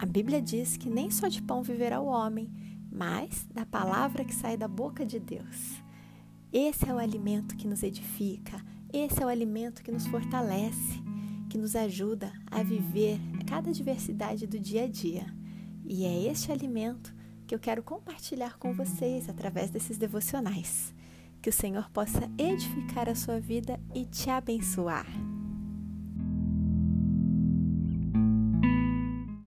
A Bíblia diz que nem só de pão viverá o homem, mas da palavra que sai da boca de Deus. Esse é o alimento que nos edifica, esse é o alimento que nos fortalece, que nos ajuda a viver cada diversidade do dia a dia. E é este alimento que eu quero compartilhar com vocês através desses devocionais. Que o Senhor possa edificar a sua vida e te abençoar.